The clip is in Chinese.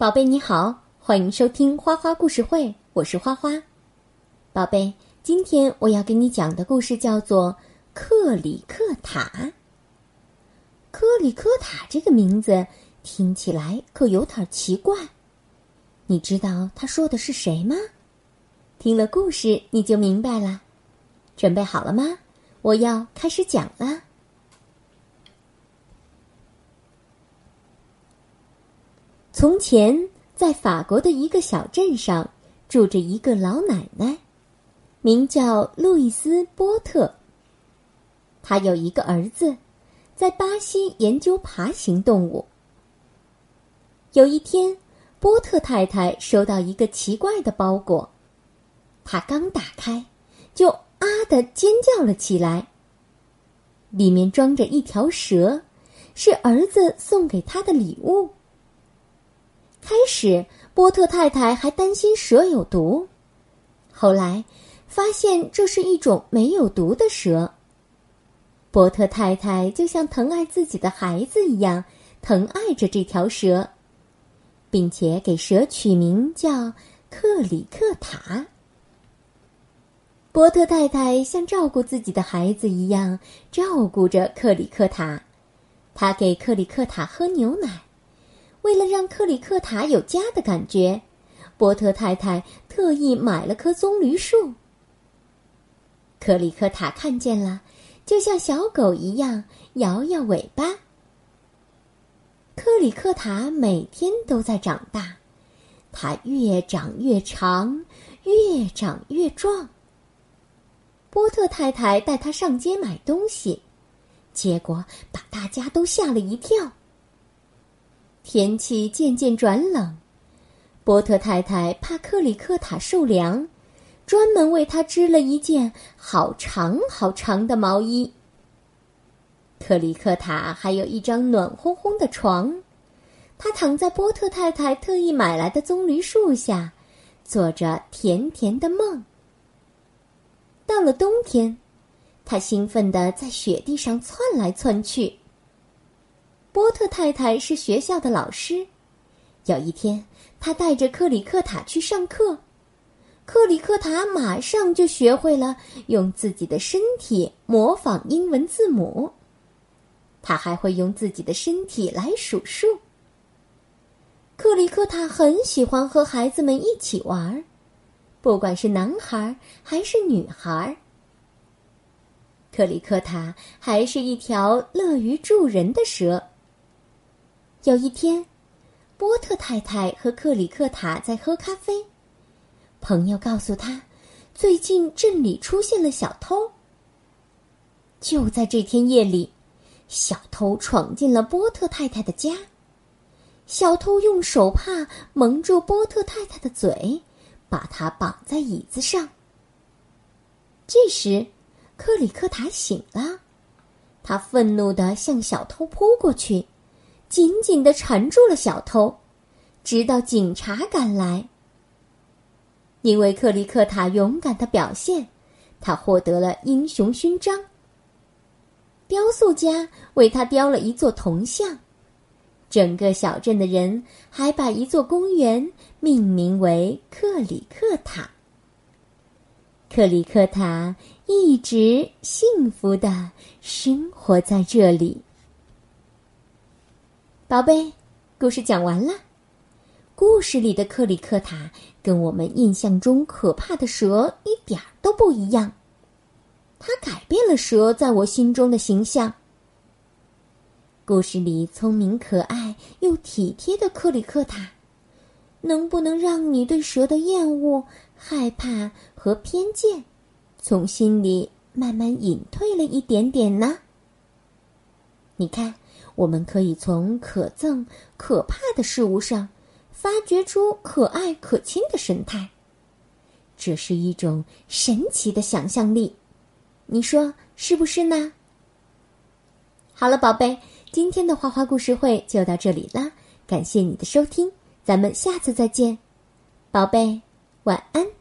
宝贝你好，欢迎收听花花故事会，我是花花。宝贝，今天我要给你讲的故事叫做《克里克塔》。克里克塔这个名字听起来可有点奇怪，你知道他说的是谁吗？听了故事你就明白了。准备好了吗？我要开始讲了。从前，在法国的一个小镇上，住着一个老奶奶，名叫路易斯·波特。她有一个儿子，在巴西研究爬行动物。有一天，波特太太收到一个奇怪的包裹，她刚打开，就啊的尖叫了起来。里面装着一条蛇，是儿子送给她的礼物。开始，波特太太还担心蛇有毒，后来发现这是一种没有毒的蛇。波特太太就像疼爱自己的孩子一样疼爱着这条蛇，并且给蛇取名叫克里克塔。波特太太像照顾自己的孩子一样照顾着克里克塔，她给克里克塔喝牛奶。为了让克里克塔有家的感觉，波特太太特意买了棵棕榈树。克里克塔看见了，就像小狗一样摇摇尾巴。克里克塔每天都在长大，它越长越长，越长越壮。波特太太带他上街买东西，结果把大家都吓了一跳。天气渐渐转冷，波特太太怕克里克塔受凉，专门为他织了一件好长好长的毛衣。克里克塔还有一张暖烘烘的床，他躺在波特太太特意买来的棕榈树下，做着甜甜的梦。到了冬天，他兴奋地在雪地上窜来窜去。波特太太是学校的老师。有一天，他带着克里克塔去上课，克里克塔马上就学会了用自己的身体模仿英文字母。他还会用自己的身体来数数。克里克塔很喜欢和孩子们一起玩，不管是男孩还是女孩。克里克塔还是一条乐于助人的蛇。有一天，波特太太和克里克塔在喝咖啡。朋友告诉他，最近镇里出现了小偷。就在这天夜里，小偷闯进了波特太太的家。小偷用手帕蒙住波特太太的嘴，把她绑在椅子上。这时，克里克塔醒了，他愤怒的向小偷扑过去。紧紧的缠住了小偷，直到警察赶来。因为克里克塔勇敢的表现，他获得了英雄勋章。雕塑家为他雕了一座铜像，整个小镇的人还把一座公园命名为克里克塔。克里克塔一直幸福的生活在这里。宝贝，故事讲完了。故事里的克里克塔跟我们印象中可怕的蛇一点都不一样，它改变了蛇在我心中的形象。故事里聪明可爱又体贴的克里克塔，能不能让你对蛇的厌恶、害怕和偏见，从心里慢慢隐退了一点点呢？你看。我们可以从可憎、可怕的事物上，发掘出可爱、可亲的神态。这是一种神奇的想象力，你说是不是呢？好了，宝贝，今天的花花故事会就到这里啦，感谢你的收听，咱们下次再见，宝贝，晚安。